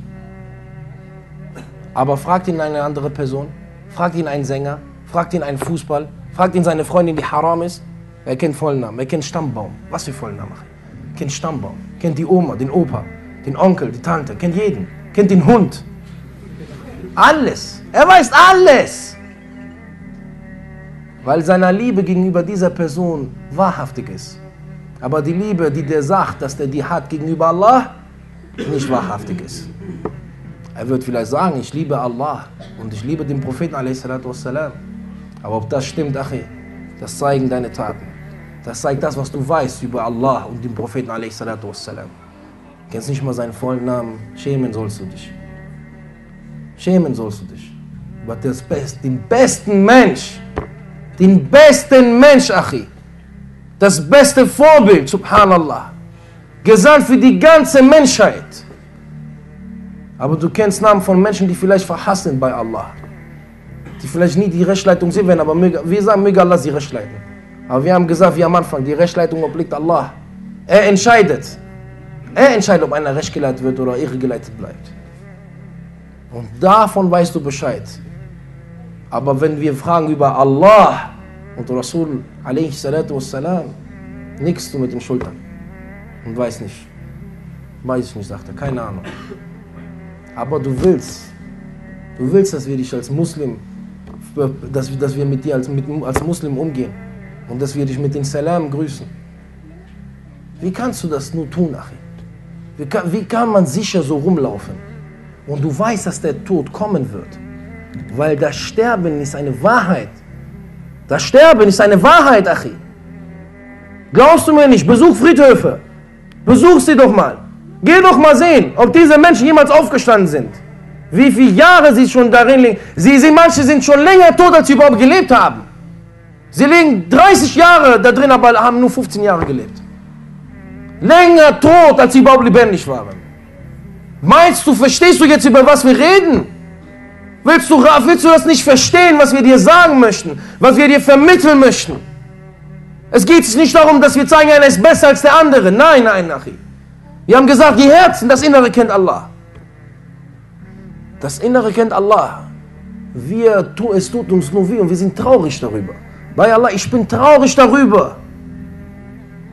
Aber fragt ihn eine andere Person, fragt ihn einen Sänger, fragt ihn einen Fußball, fragt ihn seine Freundin, die haram ist. Er kennt Vollnamen, er kennt Stammbaum. Was für Vollnamen? Kennt Stammbaum, kennt die Oma, den Opa, den Onkel, die Tante, kennt jeden, kennt den Hund. Alles. Er weiß alles. Weil seiner Liebe gegenüber dieser Person wahrhaftig ist. Aber die Liebe, die der sagt, dass der die hat gegenüber Allah, nicht wahrhaftig ist. Er wird vielleicht sagen, ich liebe Allah und ich liebe den Propheten wassalam. Aber ob das stimmt, Achi, das zeigen deine Taten. Das zeigt das, was du weißt über Allah und den Propheten wassalam. Du kennst nicht mal seinen vollen Namen, schämen sollst du dich. Schämen sollst du dich. Aber das Best, den besten Mensch, den besten Mensch, Achi, das beste Vorbild, subhanallah, gesandt für die ganze Menschheit. Aber du kennst Namen von Menschen, die vielleicht verhasst sind bei Allah. Die vielleicht nie die Rechtsleitung sehen werden, aber wir sagen, möge Allah sie rechtleiten. Aber wir haben gesagt, wie am Anfang, die Rechtsleitung obliegt Allah. Er entscheidet. Er entscheidet, ob einer rechtgeleitet wird oder irregeleitet bleibt. Und davon weißt du Bescheid. Aber wenn wir fragen über Allah und Rasul wassalam, nickst du mit den Schultern und weiß nicht. Weiß ich nicht, sagt er, keine Ahnung. Aber du willst, du willst, dass wir dich als Muslim, dass dass wir mit dir als, mit, als Muslim umgehen und dass wir dich mit den Salam grüßen. Wie kannst du das nur tun, Achim? Wie kann, wie kann man sicher so rumlaufen? Und du weißt, dass der Tod kommen wird. Weil das Sterben ist eine Wahrheit. Das Sterben ist eine Wahrheit, Achi. Glaubst du mir nicht? Besuch Friedhöfe. Besuch sie doch mal. Geh doch mal sehen, ob diese Menschen jemals aufgestanden sind. Wie viele Jahre sie schon darin liegen. Sie, sie, manche sind schon länger tot, als sie überhaupt gelebt haben. Sie liegen 30 Jahre da drin, aber haben nur 15 Jahre gelebt. Länger tot, als sie überhaupt lebendig waren. Meinst du, verstehst du jetzt, über was wir reden? Willst du, willst du das nicht verstehen, was wir dir sagen möchten, was wir dir vermitteln möchten? Es geht nicht darum, dass wir zeigen, einer ist besser als der andere. Nein, nein, Nachi. Wir haben gesagt, die Herzen, das Innere kennt Allah. Das Innere kennt Allah. Wir, es tut uns nur weh und wir sind traurig darüber. Bei Allah, ich bin traurig darüber.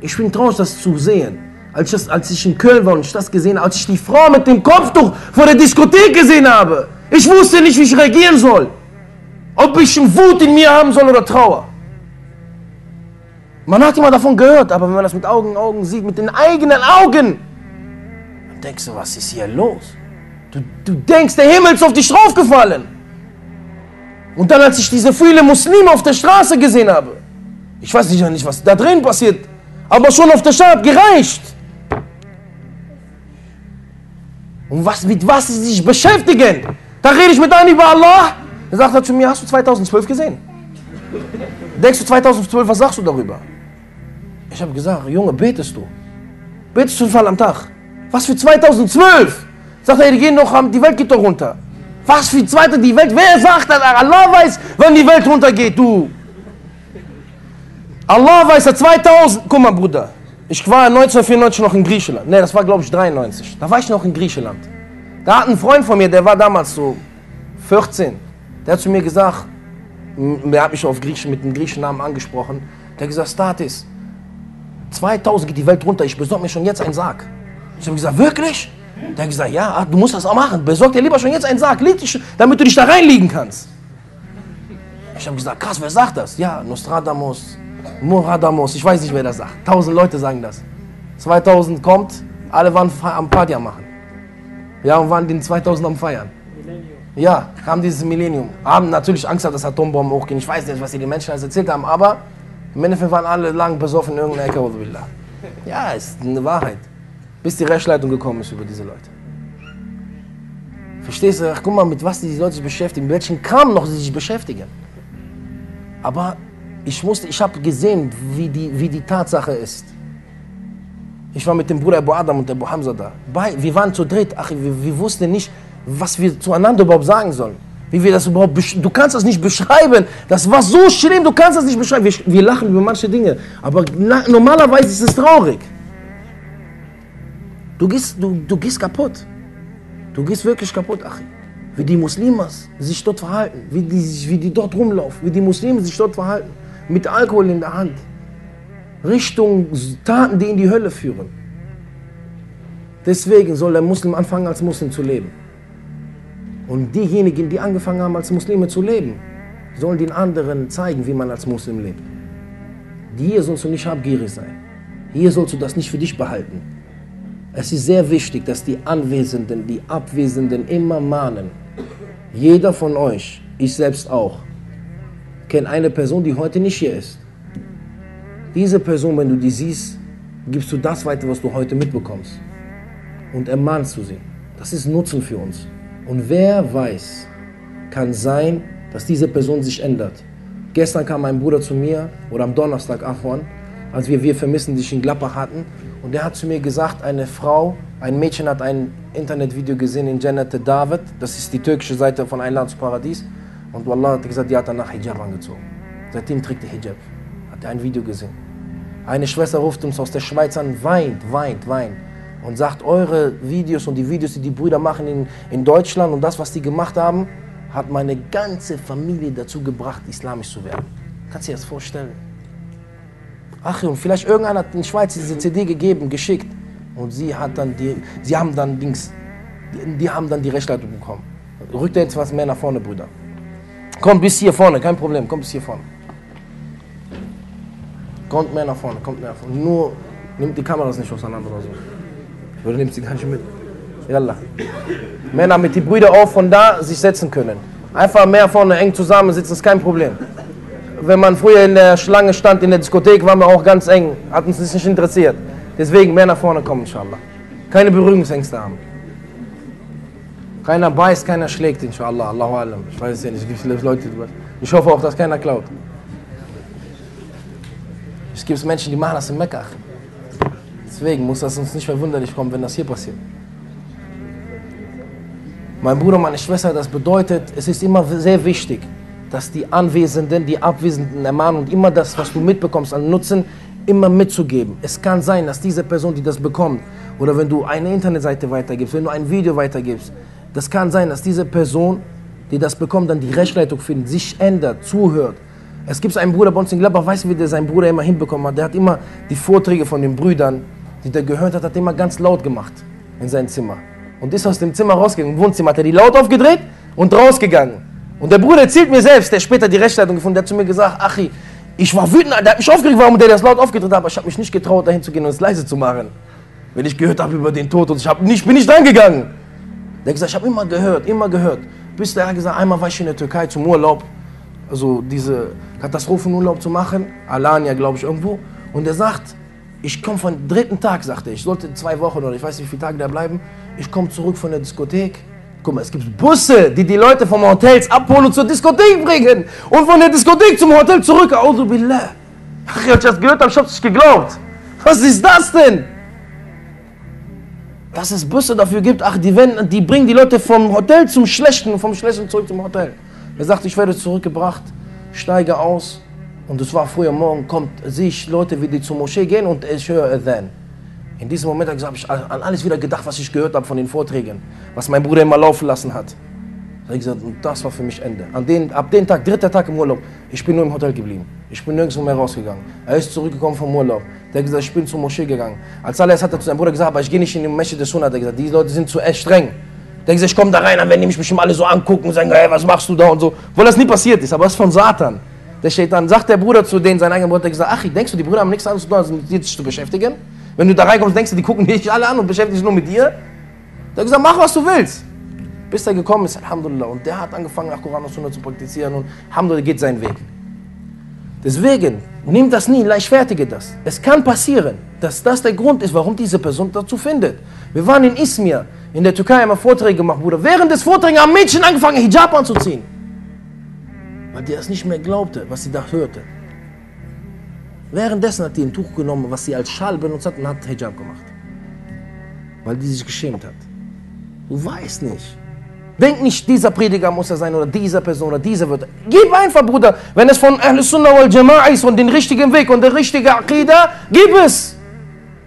Ich bin traurig, das zu sehen. Als ich, als ich in Köln war und ich das gesehen habe, als ich die Frau mit dem Kopftuch vor der Diskothek gesehen habe, ich wusste nicht, wie ich reagieren soll. Ob ich Wut in mir haben soll oder Trauer. Man hat immer davon gehört, aber wenn man das mit Augen in Augen sieht, mit den eigenen Augen, dann denkst du, was ist hier los? Du, du denkst, der Himmel ist auf dich draufgefallen. Und dann, als ich diese vielen Muslime auf der Straße gesehen habe, ich weiß nicht, was da drin passiert, aber schon auf der Straße gereicht. Und was, mit was sie sich beschäftigen. Da rede ich mit einem über Allah. Er sagt er zu mir, hast du 2012 gesehen? Denkst du 2012, was sagst du darüber? Ich habe gesagt, Junge, betest du? Betest du fünfmal am Tag? Was für 2012? Sagt er, die, gehen noch, die Welt geht doch runter. Was für zweite die Welt? Wer sagt das? Allah weiß, wann die Welt runtergeht, du. Allah weiß, er 2000. Guck mal, Bruder. Ich war 1994 noch in Griechenland. Ne, das war glaube ich 93. Da war ich noch in Griechenland. Da hat ein Freund von mir, der war damals so 14. Der hat zu mir gesagt, der hat mich auf Griechen, mit dem griechischen Namen angesprochen. Der hat gesagt, Statis, 2000 geht die Welt runter, ich besorge mir schon jetzt einen Sarg. Ich habe gesagt, wirklich? Der hat gesagt, ja, du musst das auch machen. Besorg dir lieber schon jetzt einen Sarg, dich, damit du dich da reinlegen kannst. Ich habe gesagt, krass, wer sagt das? Ja, Nostradamus, Muradamus, ich weiß nicht, wer das sagt. Tausend Leute sagen das. 2000 kommt, alle waren am Party machen. Ja, und waren den 2000 am Feiern. Ja, haben dieses Millennium. Haben natürlich Angst gehabt, dass Atombomben hochgehen. Ich weiß nicht, was sie den Menschen alles erzählt haben, aber im Endeffekt waren alle lang besoffen in irgendeiner Ecke. Ja, ist eine Wahrheit. Bis die Rechtsleitung gekommen ist über diese Leute. Verstehst du? Ach, guck mal, mit was diese Leute sich beschäftigen, mit welchen Kram noch sie sich beschäftigen. Aber ich musste, ich habe gesehen, wie die, wie die Tatsache ist. Ich war mit dem Bruder Abu Adam und Abu Hamza da. Bei, wir waren zu dritt. Ach, wir, wir wussten nicht, was wir zueinander überhaupt sagen sollen. Wie wir das überhaupt, du kannst das nicht beschreiben. Das war so schlimm, du kannst das nicht beschreiben. Wir, wir lachen über manche Dinge, aber na, normalerweise ist es traurig. Du gehst, du, du gehst kaputt. Du gehst wirklich kaputt, Achi. Wie die Muslime sich dort verhalten, wie die, wie die dort rumlaufen, wie die Muslime sich dort verhalten mit Alkohol in der Hand, Richtung Taten, die in die Hölle führen. Deswegen soll der Muslim anfangen, als Muslim zu leben. Und diejenigen, die angefangen haben, als Muslime zu leben, sollen den anderen zeigen, wie man als Muslim lebt. Hier sollst du nicht habgierig sein. Hier sollst du das nicht für dich behalten. Es ist sehr wichtig, dass die Anwesenden, die Abwesenden immer mahnen. Jeder von euch, ich selbst auch, kennt eine Person, die heute nicht hier ist. Diese Person, wenn du die siehst, gibst du das weiter, was du heute mitbekommst. Und ermahnst du sie. Das ist Nutzen für uns. Und wer weiß, kann sein, dass diese Person sich ändert. Gestern kam mein Bruder zu mir, oder am Donnerstag, Afwan, als wir Wir vermissen dich in Gladbach hatten. Und der hat zu mir gesagt, eine Frau, ein Mädchen hat ein Internetvideo gesehen in Jannat David. Das ist die türkische Seite von Einland zum Paradies. Und Wallah hat gesagt, die hat danach Hijab angezogen. Seitdem trägt die Hijab. Hat er ein Video gesehen. Eine Schwester ruft uns aus der Schweiz an, weint, weint, weint. Und sagt, eure Videos und die Videos, die die Brüder machen in, in Deutschland und das, was die gemacht haben, hat meine ganze Familie dazu gebracht, islamisch zu werden. Kannst du dir das vorstellen? Ach, und vielleicht irgendeiner hat in die Schweiz diese CD gegeben, geschickt. Und sie hat dann die, sie haben dann Dings, die, die haben dann die Rechtsleitung bekommen. Rückt jetzt was mehr nach vorne, Brüder. Kommt bis hier vorne, kein Problem, kommt bis hier vorne. Kommt mehr nach vorne, kommt mehr nach vorne. Nur nimmt die Kameras nicht auseinander oder so. Oder nimmt sie gar nicht mit. Yalla. Männer mit die Brüder auch von da sich setzen können. Einfach mehr vorne eng zusammen sitzen, ist kein Problem wenn man früher in der Schlange stand in der Diskothek, waren wir auch ganz eng, hat uns nicht interessiert. Deswegen mehr nach vorne kommen, inshallah. Keine Berührungsängste haben. Keiner beißt, keiner schlägt, inshallah. Allahu. Ich weiß es ja nicht, es gibt Leute, ich hoffe auch, dass keiner klaut. Es gibt Menschen, die machen das in Mekka. Deswegen muss das uns nicht verwunderlich kommen, wenn das hier passiert. Mein Bruder, meine Schwester, das bedeutet, es ist immer sehr wichtig, dass die Anwesenden, die Abwesenden ermahnen und immer das, was du mitbekommst an Nutzen, immer mitzugeben. Es kann sein, dass diese Person, die das bekommt, oder wenn du eine Internetseite weitergibst, wenn du ein Video weitergibst, das kann sein, dass diese Person, die das bekommt, dann die Rechtsleitung findet, sich ändert, zuhört. Es gibt einen Bruder bei uns in Gladbach, weißt du, wie der seinen Bruder immer hinbekommen hat? Der hat immer die Vorträge von den Brüdern, die der gehört hat, hat immer ganz laut gemacht in sein Zimmer. Und ist aus dem Zimmer rausgegangen, im Wohnzimmer hat er die laut aufgedreht und rausgegangen. Und der Bruder erzählt mir selbst, der später die Rechtsleitung gefunden hat, der hat zu mir gesagt, Achi, ich war wütend, der hat mich aufgeregt, warum der das laut aufgedreht hat, aber ich habe mich nicht getraut, dahin zu gehen und es leise zu machen. Wenn ich gehört habe über den Tod und ich hab nicht, bin nicht reingegangen. Der hat gesagt, ich habe immer gehört, immer gehört. Bis der hat gesagt, einmal war ich in der Türkei zum Urlaub, also diese Katastrophenurlaub zu machen, Alanya glaube ich irgendwo. Und er sagt, ich komme von dritten Tag, sagte er, ich sollte zwei Wochen oder ich weiß nicht, wie viele Tage da bleiben. Ich komme zurück von der Diskothek, Guck mal, es gibt Busse, die die Leute vom Hotels abholen und zur Diskothek bringen. Und von der Diskothek zum Hotel zurück. Auzu billah. Ach, als ich das gehört habe, ich hab's nicht geglaubt. Was ist das denn? Dass es Busse dafür gibt, ach, die, wenn, die bringen die Leute vom Hotel zum Schlechten, vom Schlechten zurück zum Hotel. Er sagt, ich werde zurückgebracht, steige aus. Und es war früher Morgen, kommt, sehe ich Leute, wie die zur Moschee gehen und ich höre Adhan. In diesem Moment habe ich an alles wieder gedacht, was ich gehört habe von den Vorträgen, was mein Bruder immer laufen lassen hat. Da habe ich gesagt, und das war für mich Ende. An den, ab dem Tag, dritter Tag im Urlaub, ich bin nur im Hotel geblieben. Ich bin nirgendwo mehr rausgegangen. Er ist zurückgekommen vom Urlaub. Der hat gesagt, ich bin zur Moschee gegangen. Als allererstes hat er zu seinem Bruder gesagt, aber ich gehe nicht in die Moschee des Sunnah. Der hat gesagt, die Leute sind zu streng. Hat gesagt, ich komme da rein, dann werden die mich bestimmt alle so angucken und sagen, hey, was machst du da und so. Obwohl das nie passiert ist, aber das ist von Satan. Der dann, sagt der Bruder zu denen, sein eigener Bruder, der gesagt, ach, denkst du, die Brüder haben nichts anderes zu tun, als mit dir zu beschäftigen? Wenn du da reinkommst, denkst du, die gucken dich alle an und beschäftigen sich nur mit dir. Der hat gesagt, mach was du willst. Bis er gekommen ist, Alhamdulillah. Und der hat angefangen, nach Koran und Sunna zu praktizieren und Alhamdulillah geht seinen Weg. Deswegen, nimm das nie, leichtfertige das. Es kann passieren, dass das der Grund ist, warum diese Person dazu findet. Wir waren in Izmir, in der Türkei, wir Vorträge gemacht, Bruder. Während des Vortrags haben Mädchen angefangen, Hijab anzuziehen. Weil die das nicht mehr glaubte, was sie da hörte. Währenddessen hat die ein Tuch genommen, was sie als Schal benutzt hat und hat Hijab gemacht. Weil die sich geschämt hat. Du weißt nicht. Denk nicht, dieser Prediger muss er sein oder dieser Person oder dieser wird. Gib einfach, Bruder. Wenn es von Ahl Sunnah wal Jama'a ist und den richtigen Weg und der richtige Aqidah, gib es.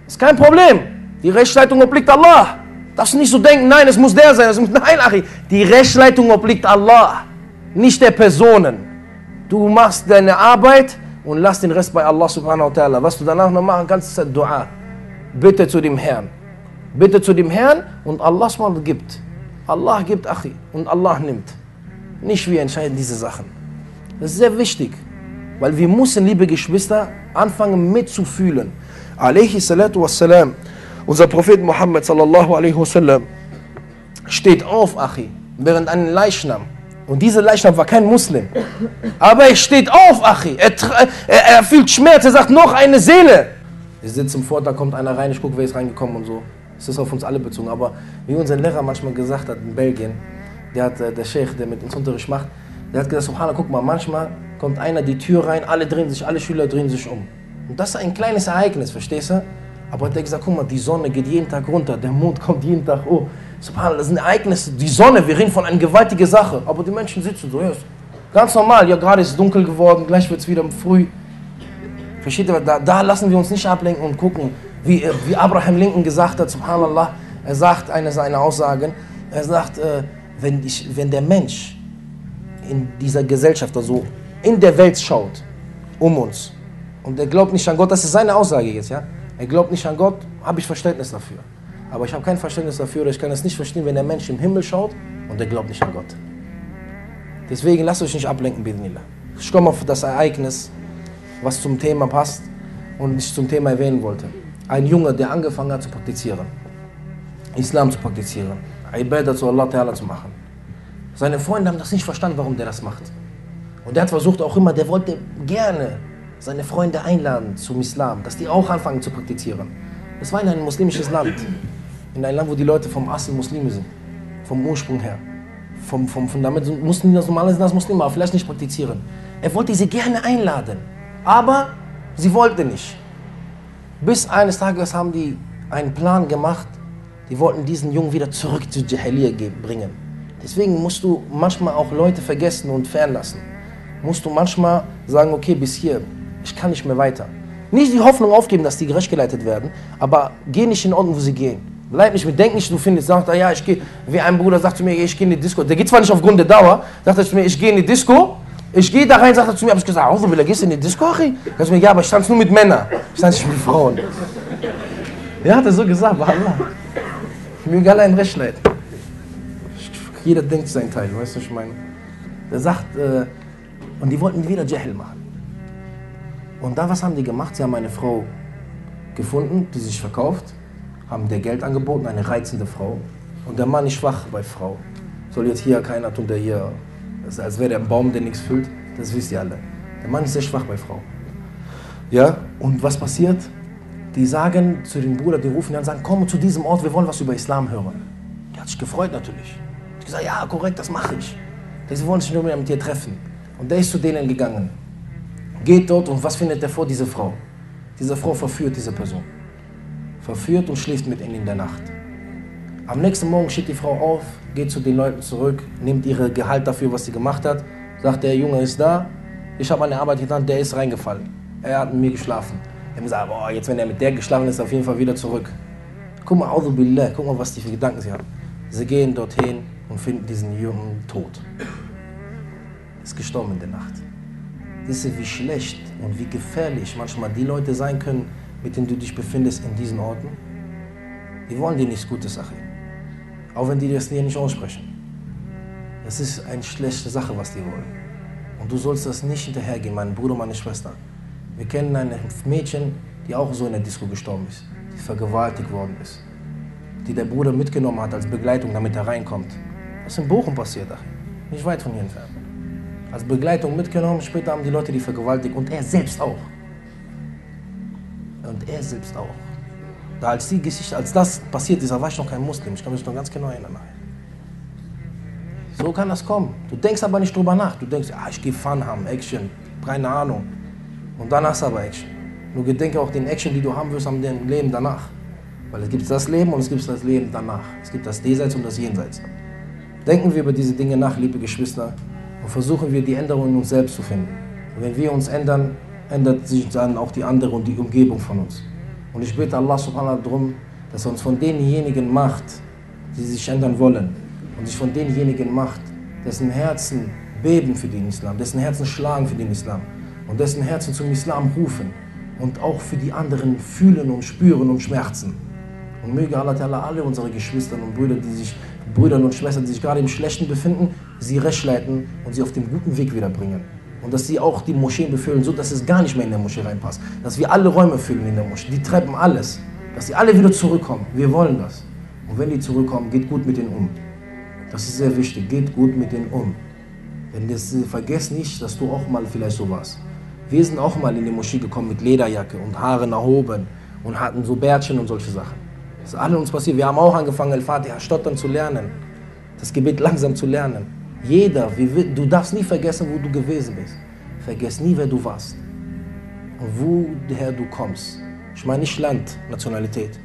Ist kein Problem. Die Rechtsleitung obliegt Allah. Darfst nicht so denken, nein, es muss der sein. Es muss, nein, Achi. Die Rechtsleitung obliegt Allah, nicht der Personen. Du machst deine Arbeit und lass den Rest bei Allah subhanahu wa ta'ala. Was du danach noch machen kannst, ist Dua. Bitte zu dem Herrn. Bitte zu dem Herrn und Allah subhanahu gibt. Allah gibt, Achi, und Allah nimmt. Nicht wir entscheiden diese Sachen. Das ist sehr wichtig. Weil wir müssen, liebe Geschwister, anfangen mitzufühlen. Alayhi salatu wassalam, unser Prophet Muhammad sallallahu alaihi wasallam, steht auf, Achi, während einem Leichnam. Und dieser Leichnam war kein Muslim. Aber er steht auf, Achi. Er, er, er fühlt Schmerz, er sagt, noch eine Seele. Wir sitzen vor, da kommt einer rein, ich gucke, wer ist reingekommen und so. Es ist auf uns alle bezogen. Aber wie unser Lehrer manchmal gesagt hat in Belgien, der hat äh, der Sheikh, der mit uns Unterricht macht, der hat gesagt, Subhanallah, guck mal, manchmal kommt einer die Tür rein, alle drehen sich, alle Schüler drehen sich um. Und das ist ein kleines Ereignis, verstehst du? Aber hat gesagt, guck mal, die Sonne geht jeden Tag runter, der Mond kommt jeden Tag hoch. Subhanallah, das sind Ereignisse, die Sonne, wir reden von einer gewaltigen Sache. Aber die Menschen sitzen so, ja, ganz normal, ja, gerade ist es dunkel geworden, gleich wird es wieder früh. Versteht ihr, da, da lassen wir uns nicht ablenken und gucken, wie, wie Abraham Lincoln gesagt hat, Subhanallah, er sagt eine seiner Aussagen, er sagt, äh, wenn, ich, wenn der Mensch in dieser Gesellschaft, also in der Welt schaut, um uns, und er glaubt nicht an Gott, das ist seine Aussage jetzt, ja, er glaubt nicht an Gott, habe ich Verständnis dafür. Aber ich habe kein Verständnis dafür oder ich kann es nicht verstehen, wenn der Mensch im Himmel schaut und er glaubt nicht an Gott. Deswegen lasst euch nicht ablenken, Bidnillah. Ich komme auf das Ereignis, was zum Thema passt und ich zum Thema erwähnen wollte. Ein Junge, der angefangen hat zu praktizieren, Islam zu praktizieren, Ibadah zu Allah Ta'ala zu machen. Seine Freunde haben das nicht verstanden, warum der das macht. Und der hat versucht auch immer, der wollte gerne seine Freunde einladen zum Islam, dass die auch anfangen zu praktizieren. Das war in ein muslimisches Land. In ein Land, wo die Leute vom Asel Muslime sind. Vom Ursprung her. Vom, vom Fundament mussten das normalerweise als Muslime, aber vielleicht nicht praktizieren. Er wollte sie gerne einladen. Aber sie wollte nicht. Bis eines Tages haben die einen Plan gemacht. Die wollten diesen Jungen wieder zurück zu Jahiliyyah bringen. Deswegen musst du manchmal auch Leute vergessen und fernlassen. Musst du manchmal sagen, okay, bis hier, ich kann nicht mehr weiter. Nicht die Hoffnung aufgeben, dass die gerecht geleitet werden, aber geh nicht in Ordnung, wo sie gehen. Bleib nicht mit, denk nicht, du findest, sagt, ah, ja, ich gehe, wie ein Bruder sagt zu mir, ich gehe in die Disco. Der geht zwar nicht aufgrund der Dauer, sagt er zu mir, ich gehe in die Disco, ich gehe da rein, sagt er zu mir, habe ich gesagt, Auto, will er gehst in die Disco, Achi? Er sagt mir, ja, aber ich stand nur mit Männern, ich stand nicht mit Frauen. Ja, hat er so gesagt, Allah. Mir egal ein Recht leid. Jeder denkt seinen Teil, weißt du, was ich meine? Der sagt, äh, und die wollten wieder Jahil machen. Und da, was haben die gemacht? Sie haben eine Frau gefunden, die sich verkauft, haben der Geld angeboten, eine reizende Frau. Und der Mann ist schwach bei Frau. Soll jetzt hier keiner tun, der hier, ist, als wäre der ein Baum, der nichts füllt. Das wisst ihr alle. Der Mann ist sehr schwach bei Frau. Ja, und was passiert? Die sagen zu dem Bruder, die rufen ihn an und sagen, komm zu diesem Ort, wir wollen was über Islam hören. Der hat sich gefreut natürlich. Ich gesagt, ja, korrekt, das mache ich. Sie wollen sich nur mehr mit dir treffen. Und der ist zu denen gegangen geht dort und was findet er vor? Diese Frau. Diese Frau verführt diese Person. Verführt und schläft mit ihnen in der Nacht. Am nächsten Morgen steht die Frau auf, geht zu den Leuten zurück, nimmt ihr Gehalt dafür, was sie gemacht hat, sagt, der Junge ist da, ich habe eine Arbeit getan, der ist reingefallen. Er hat mit mir geschlafen. Er gesagt, boah, jetzt wenn er mit der geschlafen ist, auf jeden Fall wieder zurück. Guck mal, Billah, guck mal, was die für Gedanken sie haben. Sie gehen dorthin und finden diesen Jungen tot. Ist gestorben in der Nacht. Wisst ihr, wie schlecht und wie gefährlich manchmal die Leute sein können, mit denen du dich befindest in diesen Orten? Die wollen dir nichts Gutes, Sache. Auch wenn die das dir nicht aussprechen. Das ist eine schlechte Sache, was die wollen. Und du sollst das nicht hinterhergehen, mein Bruder, meine Schwester. Wir kennen ein Mädchen, die auch so in der Disco gestorben ist, die vergewaltigt worden ist, die der Bruder mitgenommen hat als Begleitung, damit er reinkommt. Das ist in Bochum passiert, nicht weit von hier entfernt als Begleitung mitgenommen. Später haben die Leute die vergewaltigt und er selbst auch. Und er selbst auch. Da als die Geschichte, als das passiert ist, da war ich noch kein Muslim. Ich kann mich noch ganz genau erinnern. So kann das kommen. Du denkst aber nicht drüber nach. Du denkst, ah, ich gehe Fun haben, Action, keine Ahnung. Und dann hast du aber Action. Nur gedenke auch den Action, die du haben wirst am Leben danach. Weil es gibt das Leben und es gibt das Leben danach. Es gibt das Diesseits und das Jenseits. Denken wir über diese Dinge nach, liebe Geschwister und versuchen wir die Änderung in uns selbst zu finden. Und wenn wir uns ändern, ändert sich dann auch die andere und die Umgebung von uns. Und ich bitte Allah subhanahu wa darum, dass er uns von denjenigen macht, die sich ändern wollen und sich von denjenigen macht, dessen Herzen beben für den Islam, dessen Herzen schlagen für den Islam und dessen Herzen zum Islam rufen und auch für die anderen fühlen und spüren und schmerzen. Und möge Allah alle unsere Geschwister und Brüder, die sich Brüdern und Schwestern, die sich gerade im Schlechten befinden, sie recht leiten und sie auf den guten Weg wiederbringen. Und dass sie auch die Moscheen befüllen, so dass es gar nicht mehr in der Moschee reinpasst. Dass wir alle Räume füllen in der Moschee, die Treppen, alles. Dass sie alle wieder zurückkommen. Wir wollen das. Und wenn die zurückkommen, geht gut mit denen um. Das ist sehr wichtig. Geht gut mit denen um. Denn das, äh, vergesst nicht, dass du auch mal vielleicht so warst. Wir sind auch mal in die Moschee gekommen mit Lederjacke und Haaren erhoben und hatten so Bärtchen und solche Sachen. Das ist alles uns passiert. Wir haben auch angefangen, El-Fatiha stottern zu lernen. Das Gebet langsam zu lernen. Jeder, du darfst nie vergessen, wo du gewesen bist. Vergiss nie, wer du warst und woher du kommst. Ich meine nicht Land, Nationalität.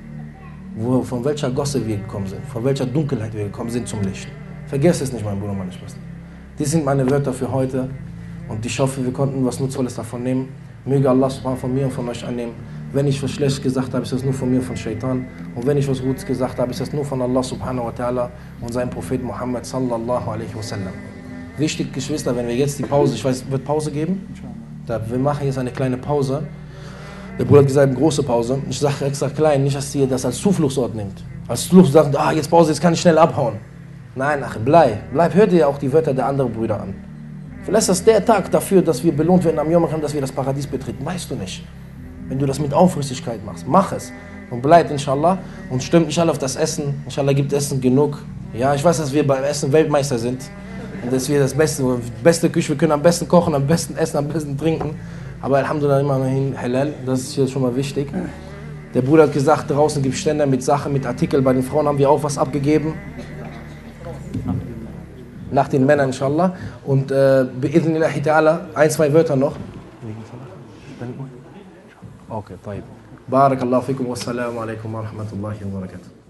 Wo, von welcher Gosse wir gekommen sind, von welcher Dunkelheit wir gekommen sind zum Licht. Vergiss es nicht, mein Bruder, meine Schwester. Dies sind meine Wörter für heute und ich hoffe, wir konnten was Nutzvolles davon nehmen. Möge Allah von mir und von euch annehmen. Wenn ich was Schlechtes gesagt habe, ist das nur von mir, von Shaitan. Und wenn ich was Gutes gesagt habe, ist das nur von Allah subhanahu wa ta'ala und seinem Prophet Muhammad sallallahu alaihi wasallam. Wichtig, Geschwister, wenn wir jetzt die Pause, ich weiß, wird Pause geben? Da, wir machen jetzt eine kleine Pause. Der Bruder hat gesagt, eine große Pause. Ich sage extra klein, nicht, dass ihr das als Zufluchtsort nimmt. Als Zuflucht sagt, ah, jetzt Pause, jetzt kann ich schnell abhauen. Nein, ach, bleib. Bleib, hör dir auch die Wörter der anderen Brüder an. Vielleicht ist das der Tag dafür, dass wir belohnt werden am Yom dass wir das Paradies betreten. Weißt du nicht. Wenn du das mit Aufrichtigkeit machst, mach es. Und bleib, inshallah. Und stimmt nicht alle auf das Essen. Inshallah gibt Essen genug. Ja, ich weiß, dass wir beim Essen Weltmeister sind. Und dass wir das Beste, beste Küche, wir können am besten kochen, am besten essen, am besten trinken. Aber Alhamdulillah immerhin halal, das ist hier schon mal wichtig. Der Bruder hat gesagt, draußen gibt es Ständer mit Sachen, mit Artikeln. Bei den Frauen haben wir auch was abgegeben. Nach den Männern, inshallah. Und äh, ein, zwei Wörter noch. أوكي طيب. بارك الله فيكم والسلام عليكم ورحمة الله وبركاته.